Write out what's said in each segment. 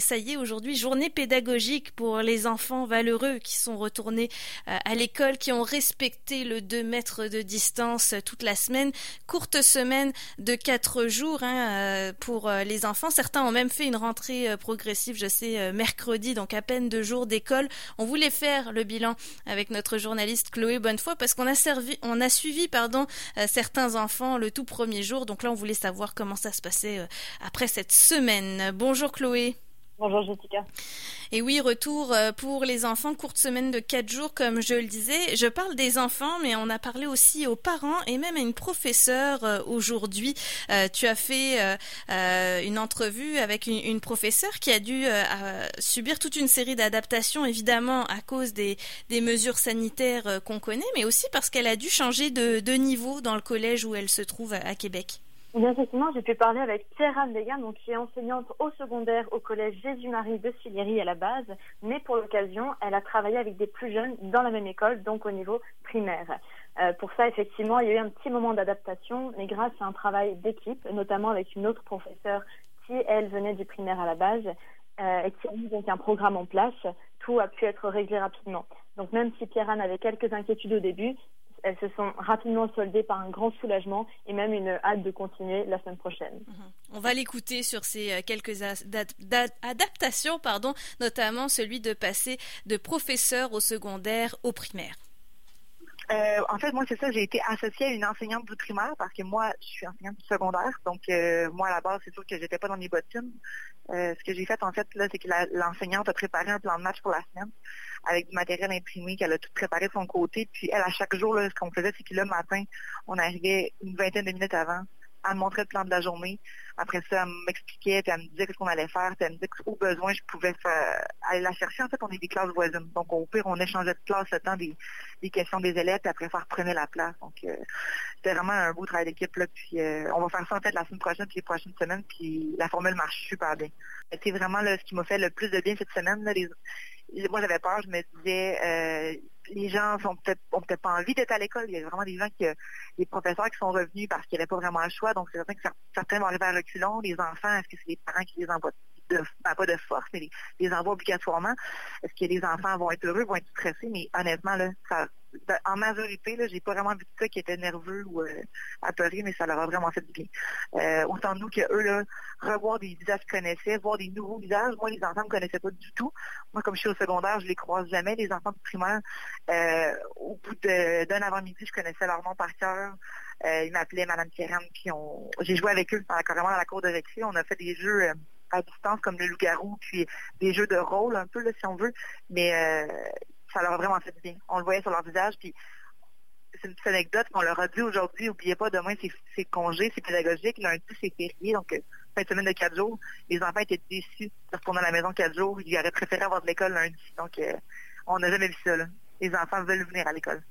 Ça y est, aujourd'hui, journée pédagogique pour les enfants valeureux qui sont retournés euh, à l'école, qui ont respecté le 2 mètres de distance toute la semaine. Courte semaine de 4 jours hein, euh, pour euh, les enfants. Certains ont même fait une rentrée progressive, je sais, mercredi, donc à peine deux jours d'école. On voulait faire le bilan avec notre journaliste Chloé Bonnefoy parce qu'on a servi, on a suivi, certains enfants le tout premier jour. Donc là, on voulait savoir comment ça se passait après cette semaine. Bonjour Chloé. Bonjour Jessica. Et oui, retour euh, pour les enfants, courte semaine de quatre jours, comme je le disais. Je parle des enfants, mais on a parlé aussi aux parents et même à une professeure euh, aujourd'hui. Euh, tu as fait une entrevue avec une, professeure qui a dû subir toute une série d'adaptations, évidemment, à cause des, mesures sanitaires qu'on connaît, mais aussi parce qu'elle a dû changer de niveau dans le collège où elle se trouve à Québec. Bien effectivement, j'ai pu parler avec Pierre-Anne Degan, donc qui est enseignante au secondaire au collège Jésus-Marie de Sillery à la base, mais pour l'occasion, elle a travaillé avec des plus jeunes dans la même école, donc au niveau primaire. Euh, pour ça, effectivement, il y a eu un petit moment d'adaptation, mais grâce à un travail d'équipe, notamment avec une autre professeure qui, elle, venait du primaire à la base, euh, et qui a mis donc un programme en place, tout a pu être réglé rapidement. Donc même si Pierre-Anne avait quelques inquiétudes au début, elles se sont rapidement soldées par un grand soulagement et même une hâte de continuer la semaine prochaine. Mhm. On va l'écouter sur ces euh, quelques adaptations, pardon, notamment celui de passer de professeur au secondaire au primaire. Euh, en fait, moi, c'est ça, j'ai été associée à une enseignante du primaire parce que moi, je suis enseignante du secondaire. Donc, euh, moi, à la base, c'est sûr que j'étais pas dans mes bottines. ce que j'ai fait, en fait, là, c'est que l'enseignante a préparé un plan de match pour la semaine avec du matériel imprimé qu'elle a tout préparé de son côté. Puis elle, à chaque jour, ce qu'on faisait, c'est que le matin, on arrivait une vingtaine de minutes avant. Elle me montrait le plan de la journée. Après ça, elle m'expliquait, puis elle me disait ce qu'on allait faire. Puis elle me disait qu'au besoin, je pouvais aller la chercher. En fait, on est des classes voisines. Donc, au pire, on échangeait de classe le temps des, questions des élèves, puis après, ça reprenait la place. Donc, euh, c'était vraiment un beau travail d'équipe. Là. Puis, euh, on va faire ça en fait la semaine prochaine, puis les prochaines semaines. Puis, la formule marche super bien. C'est vraiment ce qui m'a fait le plus de bien cette semaine. Là, moi j'avais peur, je me disais euh, les gens sont peut-être pas envie d'être à l'école. Il y a vraiment des gens qui des professeurs qui sont revenus parce qu'il n'y avait pas vraiment le choix. Donc c'est certain que certains vont arriver à reculons. Les enfants, est-ce que c'est les parents qui les envoient de, ben, pas de force, mais les, les envoient obligatoirement? Est-ce que les enfants vont être heureux, vont être stressés? Mais honnêtement, là, ça, en majorité, là, j'ai pas vraiment vu de ça qui était nerveux ou euh, apeuré, mais ça leur a vraiment fait du bien. Euh, autant nous que eux, là, revoir des visages qu'ils connaissaient, voir des nouveaux visages. Moi, les enfants ne me connaissaient pas du tout. Moi, comme je suis au secondaire, je les croise jamais. Les enfants du primaire, euh, au bout d'un avant-midi, je connaissais leur nom par cœur. Euh, ils m'appelaient Madame Kérem, puis on, j'ai joué avec eux carrément dans la cour de récré. On a fait des jeux à distance comme le loup-garou, puis des jeux de rôle un peu, si on veut. Mais ça leur a vraiment fait du bien. On le voyait sur leur visage, puis c'est une petite anecdote qu'on leur a dit aujourd'hui, oubliez pas, demain c'est congé, c'est pédagogique, lundi c'est férié, donc euh, fin de semaine de quatre jours, les enfants étaient déçus de retourner à la maison quatre jours, ils auraient préféré avoir de l'école lundi, donc euh, on n'a jamais vu ça. Les enfants veulent venir à l'école.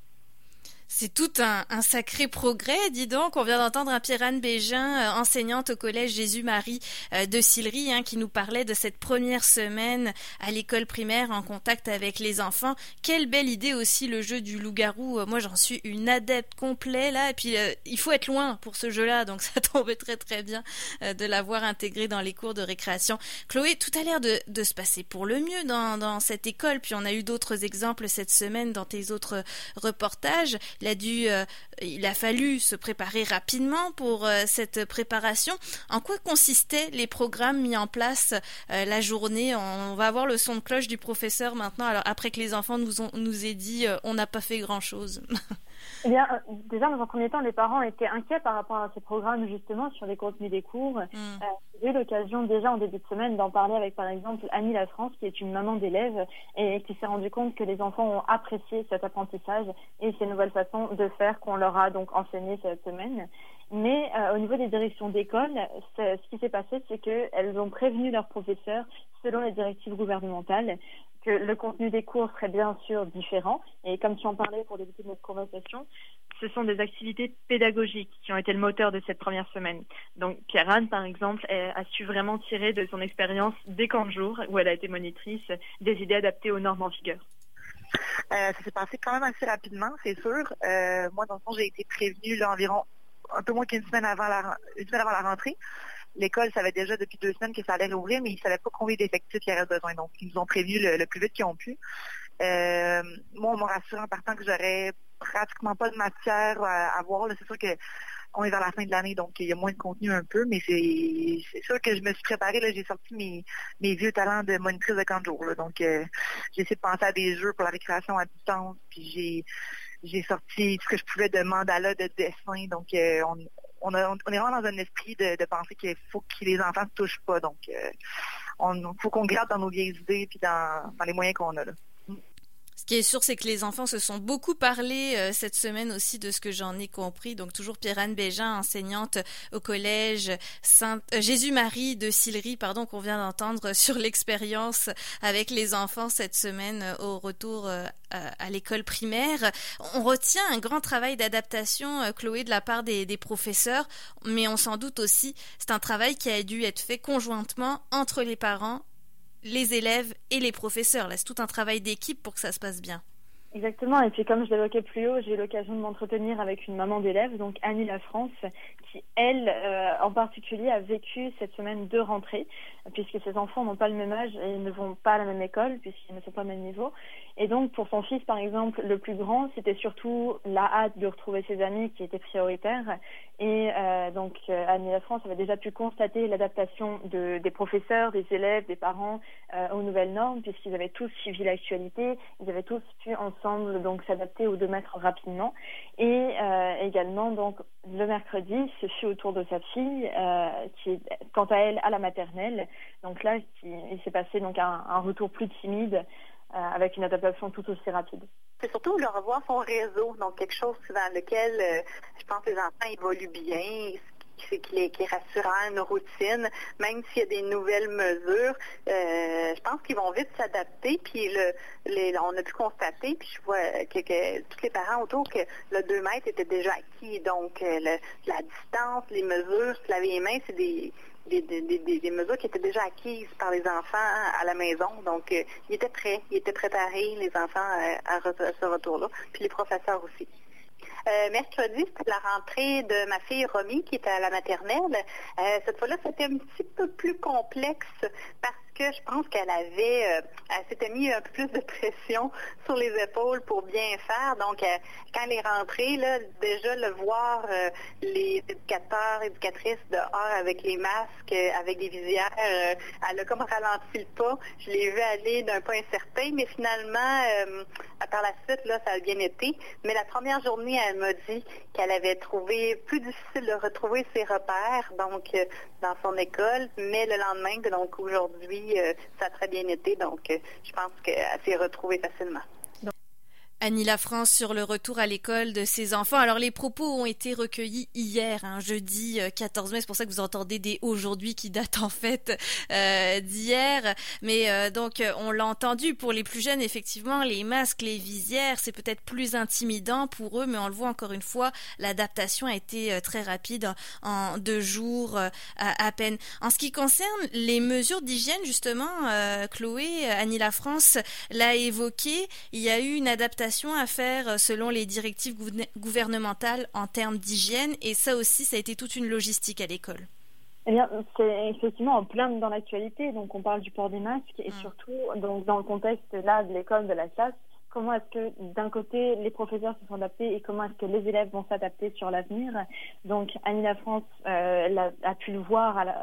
C'est tout un, sacré progrès, dis donc. On vient d'entendre un Pierre-Anne Bégin, euh, enseignante au collège Jésus-Marie euh, de Sillery, hein, qui nous parlait de cette première semaine à l'école primaire en contact avec les enfants. Quelle belle idée aussi le jeu du loup-garou. Euh, moi, j'en suis une adepte complète là. Et puis, il faut être loin pour ce jeu-là, donc ça tombe très très bien de l'avoir intégré dans les cours de récréation. Chloé, tout a l'air de, se passer pour le mieux dans cette école. Puis on a eu d'autres exemples cette semaine dans tes autres reportages. Il a dû, euh, il a fallu se préparer rapidement pour euh, cette préparation. En quoi consistaient les programmes mis en place euh, la journée? On va avoir le son de cloche du professeur maintenant. Alors après que les enfants nous ont nous aient dit, on n'a pas fait grand chose. Eh bien, euh, déjà, dans un premier temps, les parents étaient inquiets par rapport à ces programmes, justement, sur les contenus des cours. Mm. Euh, j'ai eu l'occasion, déjà en début de semaine, d'en parler avec, par exemple, Annie La France, qui est une maman d'élèves et qui s'est rendu compte que les enfants ont apprécié cet apprentissage et ces nouvelles façons de faire qu'on leur a donc enseigné cette semaine. Mais euh, au niveau des directions d'école, ce qui s'est passé, c'est qu'elles ont prévenu leurs professeurs, selon les directives gouvernementales, que le contenu des cours serait bien sûr différent. Et comme tu en parlais pour débuter notre conversation, ce sont des activités pédagogiques qui ont été le moteur de cette première semaine. Donc Pierre-Anne, par exemple, a su vraiment tirer de son expérience des camps de jour, où elle a été monitrice, des idées adaptées aux normes en vigueur. Euh, ça s'est passé quand même assez rapidement, c'est sûr. Euh, moi, dans le fond, j'ai été prévenue là, environ un peu moins qu'une semaine avant la une semaine avant la rentrée. L'école savait déjà depuis deux semaines que ça allait rouvrir, mais ils ne savaient pas combien d'effectifs il y avait besoin. Donc, ils nous ont prévenu le, plus vite qu'ils ont pu. Euh, moi, on m'a rassuré en partant que j'aurais pratiquement pas de matière à, voir. C'est sûr que on est vers la fin de l'année, donc il y a moins de contenu un peu, mais c'est sûr que je me suis préparée. J'ai sorti mes, vieux talents de monitrice de camp de. Donc, euh, j'ai essayé de penser à des jeux pour la récréation à distance, puis j'ai sorti ce que je pouvais de mandala, de dessin. Donc, euh, on, est vraiment dans un esprit de, penser qu'il faut que les enfants ne touchent pas. Donc, euh, il faut qu'on gratte dans nos vieilles idées puis dans, dans les moyens qu'on a. Là. Ce qui est sûr, c'est que les enfants se sont beaucoup parlé euh, cette semaine aussi de ce que j'en ai compris. Donc toujours Pierre-Anne Bégin, enseignante au collège Saint euh, Jésus-Marie de Sillery, pardon, qu'on vient d'entendre sur l'expérience avec les enfants cette semaine euh, au retour à l'école primaire. On retient un grand travail d'adaptation, Chloé, de la part des professeurs, mais on s'en doute aussi, c'est un travail qui a dû être fait conjointement entre les parents les élèves et les professeurs. Là, c'est tout un travail d'équipe pour que ça se passe bien. Exactement. Et puis, comme je l'évoquais plus haut, j'ai eu l'occasion de m'entretenir avec une maman d'élève, donc Annie La France, qui, elle, euh, en particulier, a vécu cette semaine de rentrée, puisque ses enfants n'ont pas le même âge et ne vont pas à la même école, puisqu'ils ne sont pas au même niveau. Et donc, pour son fils, par exemple, le plus grand, c'était surtout la hâte de retrouver ses amis qui était prioritaire. Et euh, donc, euh, Annie La France avait déjà pu constater l'adaptation de, des professeurs, des élèves, des parents euh, aux nouvelles normes, puisqu'ils avaient tous suivi l'actualité, ils avaient tous pu ensemble donc s'adapter aux deux mètres rapidement. Et également, donc, le mercredi, ce fut au tour de sa fille, qui est, quant à elle, à la maternelle. Donc là, il s'est passé donc un, retour plus timide. Euh, avec une adaptation tout aussi rapide. C'est surtout de revoir son réseau, donc quelque chose dans lequel euh, je pense que les enfants évoluent bien, qui est, qui est rassurant, une routine, même s'il y a des nouvelles mesures, euh, je pense qu'ils vont vite s'adapter. Puis on a pu constater, puis je vois que, tous les parents autour que le 2 mètres était déjà acquis. Donc la distance, les mesures, se laver les mains, c'est des des, mesures qui étaient déjà acquises par les enfants à la maison. Donc, euh, ils étaient prêts, ils étaient préparés, les enfants, euh, à, ce retour-là, puis les professeurs aussi. Euh, mercredi, c'était la rentrée de ma fille Romy qui était à la maternelle. cette fois-là, c'était un petit peu plus complexe parce je pense qu'elle avait, euh, elle s'était mis un peu plus de pression sur les épaules pour bien faire. Donc, euh, quand elle est rentrée, là, déjà le voir euh, les éducateurs, éducatrices dehors avec les masques, avec des visières, elle a comme ralenti le pas. Je l'ai vu aller d'un pas incertain, mais finalement, par la suite, là, ça a bien été. Mais la première journée, elle m'a dit qu'elle avait trouvé plus difficile de retrouver ses repères, donc dans son école, mais le lendemain, donc aujourd'hui, euh, ça a très bien été, donc euh, je pense qu'elle s'est retrouvée facilement. Annie La France sur le retour à l'école de ses enfants. Alors les propos ont été recueillis hier, hein, jeudi 14 euh, mai. C'est pour ça que vous entendez des aujourd'hui qui datent en fait euh, d'hier. Mais euh, donc on l'a entendu pour les plus jeunes, effectivement, les masques, les visières, c'est peut-être plus intimidant pour eux, mais on le voit encore une fois, l'adaptation a été très rapide en deux jours à, peine. En ce qui concerne les mesures d'hygiène, justement, Chloé, Annie La France l'a évoqué, il y a eu une adaptation à faire euh, selon les directives gouvernementales en termes d'hygiène et ça aussi, ça a été toute une logistique à l'école. Eh bien, c'est effectivement en plein dans l'actualité. Donc, on parle du port des masques et mm. surtout, donc, dans le contexte là de l'école, de la classe, comment est-ce que d'un côté les professeurs se sont adaptés et comment est-ce que les élèves vont s'adapter sur l'avenir? Donc Annie La France euh, a, pu le voir à la,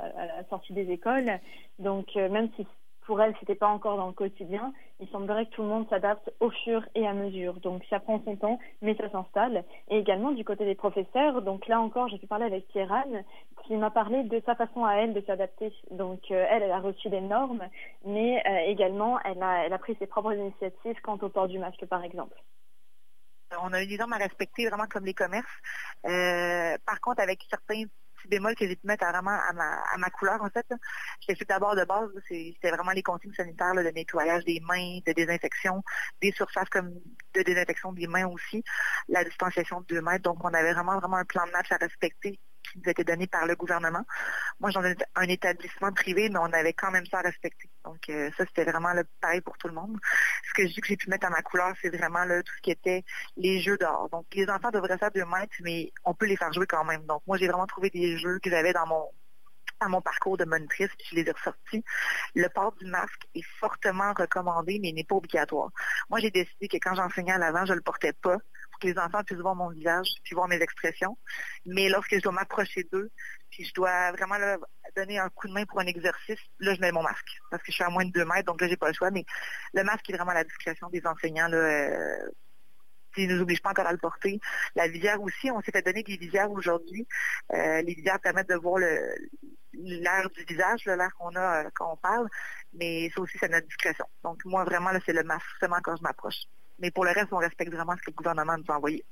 sortie des écoles. Donc euh, même si pour elle, c'était pas encore dans le quotidien. Il semblerait que tout le monde s'adapte au fur et à mesure. Donc ça prend son temps, mais ça s'installe. Et également du côté des professeurs. Donc là encore, j'ai pu parler avec Kieran, qui m'a parlé de sa façon à elle de s'adapter. Donc euh, elle, elle a reçu des normes, mais euh, également elle a, pris ses propres initiatives quant au port du masque, par exemple. On a eu des normes à respecter vraiment comme les commerces. Euh, par contre, avec certains bémol que j'ai pu mettre vraiment à ma, à ma couleur, en fait. Fait d'abord de base, c'était vraiment les consignes sanitaires de nettoyage des mains, de désinfection, des surfaces comme de désinfection des mains aussi, la distanciation de 2 mètres. Donc, on avait vraiment, vraiment un plan de match à respecter qui nous été donné par le gouvernement. Moi, j'en ai un établissement privé, mais on avait quand même ça à respecter. Donc, euh, ça, c'était vraiment pareil pour tout le monde. Ce que j'ai pu mettre à ma couleur, c'est vraiment tout ce qui était les jeux dehors. Donc, les enfants devraient faire deux mètres, mais on peut les faire jouer quand même. Donc, moi, j'ai vraiment trouvé des jeux que j'avais dans mon parcours de monitrice, puis je les ai ressortis. Le port du masque est fortement recommandé, mais n'est pas obligatoire. Moi, j'ai décidé que quand j'enseignais à l'avant, je ne le portais pas que les enfants puissent voir mon visage, puis voir mes expressions. Mais lorsque je dois m'approcher d'eux, puis je dois vraiment leur donner un coup de main pour un exercice, là, je mets mon masque. Parce que je suis à moins de deux mètres, donc là, j'ai pas le choix. Mais le masque est vraiment la discrétion des enseignants. Euh, ne nous oblige pas encore à le porter. La visière aussi, on s'est fait donner des visières aujourd'hui. Euh, les visières permettent de voir l'air du visage, l'air qu'on a euh, quand on parle, mais ça aussi, c'est notre discrétion. Donc, moi, vraiment, c'est le masque seulement quand je m'approche. Mais pour le reste, on respecte vraiment ce que le gouvernement nous a envoyé.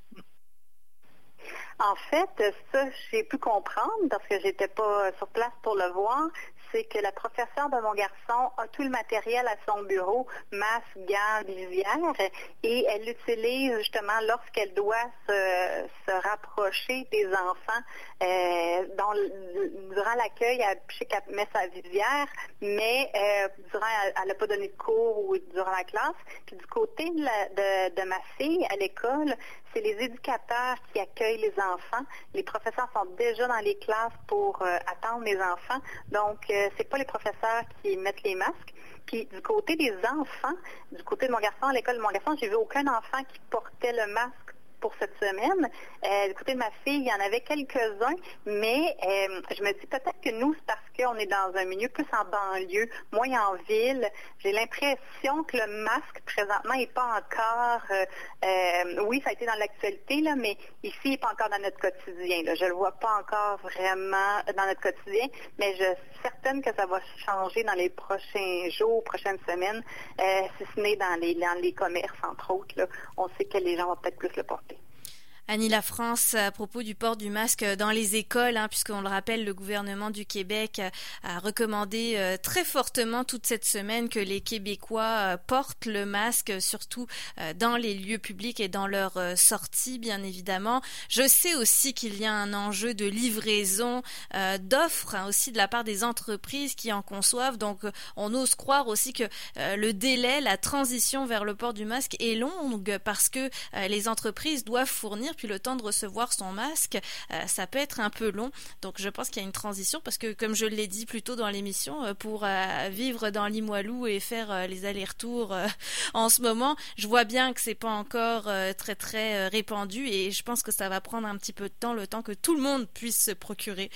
En fait, ça, j'ai pu comprendre parce que j'étais pas sur place pour le voir c'est que la professeure de mon garçon a tout le matériel à son bureau, masque, gants, visière, et elle l'utilise justement lorsqu'elle doit se, rapprocher des enfants. Euh, durant l'accueil, elle, met sa visière, mais euh, durant, elle n'a pas donné de cours ou durant la classe. Puis du côté de, ma fille à l'école, c'est les éducateurs qui accueillent les enfants. Les professeurs sont déjà dans les classes pour euh, attendre les enfants. Donc, c'est pas les professeurs qui mettent les masques. Puis du côté des enfants, du côté de mon garçon, à l'école de mon garçon, j'ai vu aucun enfant qui portait le masque pour cette semaine. Euh, du côté de ma fille, il y en avait quelques-uns, mais euh, je me dis peut-être que nous, c'est parce qu'on est dans un milieu plus en banlieue, moins en ville. J'ai l'impression que le masque, présentement, n'est pas encore... Euh, oui, ça a été dans l'actualité, là, mais ici, il n'est pas encore dans notre quotidien. Je ne le vois pas encore vraiment dans notre quotidien, mais je suis certaine que ça va changer dans les prochains jours, prochaines semaines, si ce n'est dans les commerces, entre autres. On sait que les gens vont peut-être plus le porter. Annie La France, à propos du port du masque dans les écoles, hein, puisqu'on le rappelle, le gouvernement du Québec a recommandé euh, très fortement toute cette semaine que les Québécois euh, portent le masque, surtout euh, dans les lieux publics et dans leurs sorties, bien évidemment. Je sais aussi qu'il y a un enjeu de livraison d'offres hein, aussi de la part des entreprises qui en conçoivent. Donc, on ose croire aussi que le délai, la transition vers le port du masque est longue parce que les entreprises doivent fournir puis le temps de recevoir son masque, euh, ça peut être un peu long. Donc je pense qu'il y a une transition parce que comme je l'ai dit plus tôt dans l'émission, euh, pour euh, vivre dans Limoilou et faire les allers-retours en ce moment, je vois bien que c'est pas encore très très répandu et je pense que ça va prendre un petit peu de temps, le temps que tout le monde puisse se procurer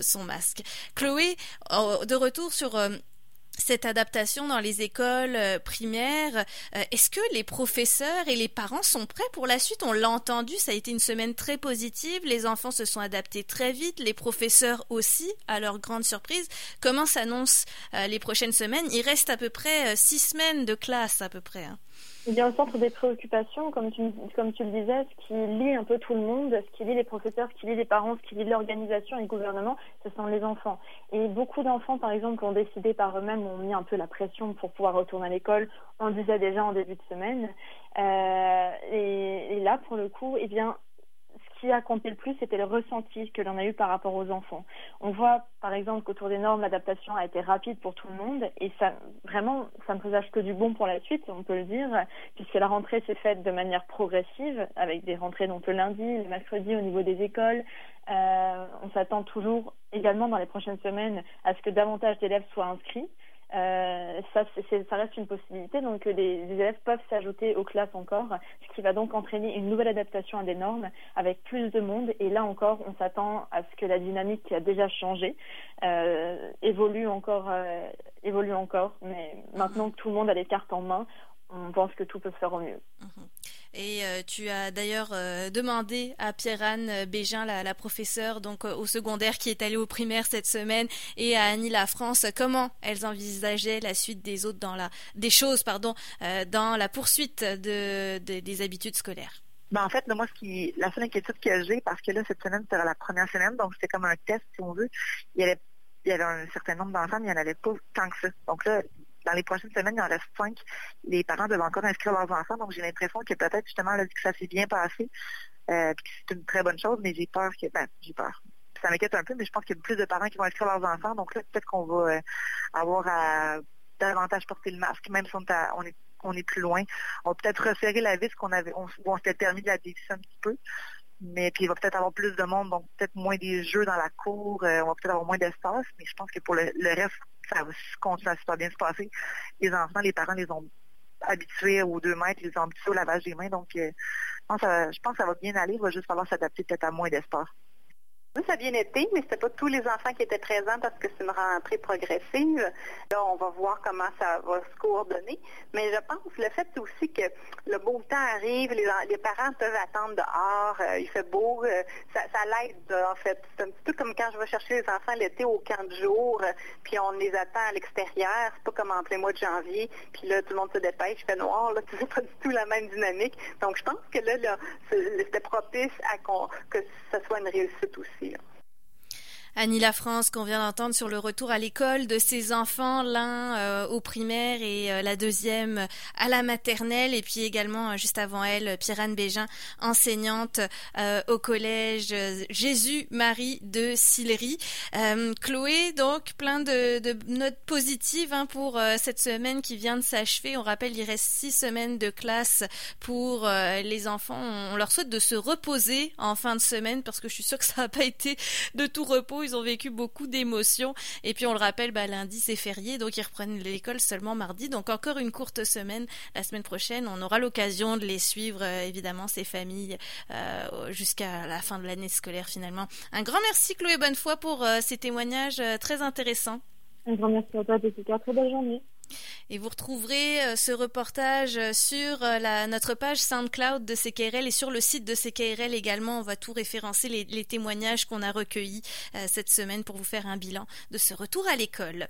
son masque. Chloé, de retour sur cette adaptation dans les écoles euh, primaires. Euh, est-ce que les professeurs et les parents sont prêts pour la suite? On l'a entendu, ça a été une semaine très positive. Les enfants se sont adaptés très vite, les professeurs aussi, à leur grande surprise. Comment s'annoncent euh, les prochaines semaines? Il reste à peu près six semaines de classe à peu près. Il y a au centre des préoccupations, comme tu, comme tu le disais, ce qui lie un peu tout le monde, ce qui lie les professeurs, ce qui lie les parents, ce qui lie l'organisation et le gouvernement, ce sont les enfants. Et beaucoup d'enfants, par exemple, ont décidé par eux-mêmes, ont mis un peu la pression pour pouvoir retourner à l'école. On le disait déjà en début de semaine. Euh, et, et, là, pour le coup, eh bien, qui a compté le plus, c'était le ressenti que l'on a eu par rapport aux enfants. On voit, par exemple, qu'autour des normes, l'adaptation a été rapide pour tout le monde et ça, vraiment, ça ne présage que du bon pour la suite, on peut le dire, puisque la rentrée s'est faite de manière progressive, avec des rentrées donc le lundi, le mercredi au niveau des écoles. Euh, on s'attend toujours également dans les prochaines semaines à ce que davantage d'élèves soient inscrits. Euh, ça, reste une possibilité. Donc, les, élèves peuvent s'ajouter aux classes encore, ce qui va donc entraîner une nouvelle adaptation à des normes avec plus de monde. Et là encore, on s'attend à ce que la dynamique qui a déjà changé euh, évolue encore, euh, évolue encore. Mais maintenant que tout le monde a les cartes en main, on pense que tout peut se faire au mieux. Mhm. Et euh, tu as d'ailleurs euh, demandé à Pierre-Anne Bégin, la, la, professeure donc euh, au secondaire qui est allée au primaire cette semaine, et à Annie La France, comment elles envisageaient la suite des autres dans la des choses pardon dans la poursuite de, des habitudes scolaires? Ben en fait, moi, la seule inquiétude que j'ai, parce que là, cette semaine, c'était la première semaine, donc c'était comme un test, si on veut. Il y avait, il y avait un certain nombre d'enfants, mais il n'y en avait pas tant que ça. Donc là, dans les prochaines semaines, il en reste cinq. Les parents doivent encore inscrire leurs enfants, donc j'ai l'impression que peut-être justement que ça s'est bien passé, euh, c'est une très bonne chose, mais j'ai peur que, ben, j'ai peur. Ça m'inquiète un peu, mais je pense qu'il y a plus de parents qui vont inscrire leurs enfants, donc là, peut-être qu'on va euh, avoir à davantage porter le masque, même si on, est, plus loin. On va peut-être resserrer la vis qu'on avait, on, on s'était permis de la dévisser un petit peu. Mais puis il va peut-être avoir plus de monde, donc peut-être moins des jeux dans la cour, on va peut-être avoir moins d'espace, mais je pense que pour le, reste, ça va continuer à super bien se passer. Les enfants, les parents les ont habitués aux deux mètres, ils les ont habitués au lavage des mains, donc pense, je pense que ça va bien aller, il va juste falloir s'adapter peut-être à moins d'espace. Ça a bien été, mais c'était pas tous les enfants qui étaient présents parce que c'est une rentrée progressive. Là, on va voir comment ça va se coordonner. Mais je pense le fait aussi que le beau temps arrive, les, parents peuvent attendre dehors, euh, il fait beau, euh, ça, l'aide en fait. C'est un petit peu comme quand je vais chercher les enfants l'été au camp de jour, euh, puis on les attend à l'extérieur. C'est pas comme en plein mois de janvier, puis là tout le monde se dépêche, il fait noir, là, c'est pas du tout la même dynamique. Donc je pense que là, là c'était propice à que ça soit une réussite aussi. feel Annie La France qu'on vient d'entendre sur le retour à l'école de ses enfants, l'un euh, au primaire et euh, la deuxième à la maternelle, et puis également euh, juste avant elle, Pierre-Anne Bégin, enseignante au collège Jésus-Marie de Sillery. Chloé, donc plein de, de notes positives hein, pour cette semaine qui vient de s'achever. On rappelle, il reste six semaines de classe pour les enfants. On leur souhaite de se reposer en fin de semaine parce que je suis sûre que ça n'a pas été de tout repos ils ont vécu beaucoup d'émotions. Et puis on le rappelle, bah, lundi c'est férié, donc ils reprennent l'école seulement mardi. Donc encore une courte semaine. La semaine prochaine, on aura l'occasion de les suivre, euh, évidemment, ces familles, euh, jusqu'à la fin de l'année scolaire finalement. Un grand merci Chloé Bonnefoy pour euh, ces témoignages très intéressants. Un grand merci à toi Jessica, très belle journée. Et vous retrouverez euh, ce reportage euh, sur euh, notre page SoundCloud de CKRL et sur le site de CKRL également. On va tout référencer les témoignages qu'on a recueillis cette semaine pour vous faire un bilan de ce retour à l'école.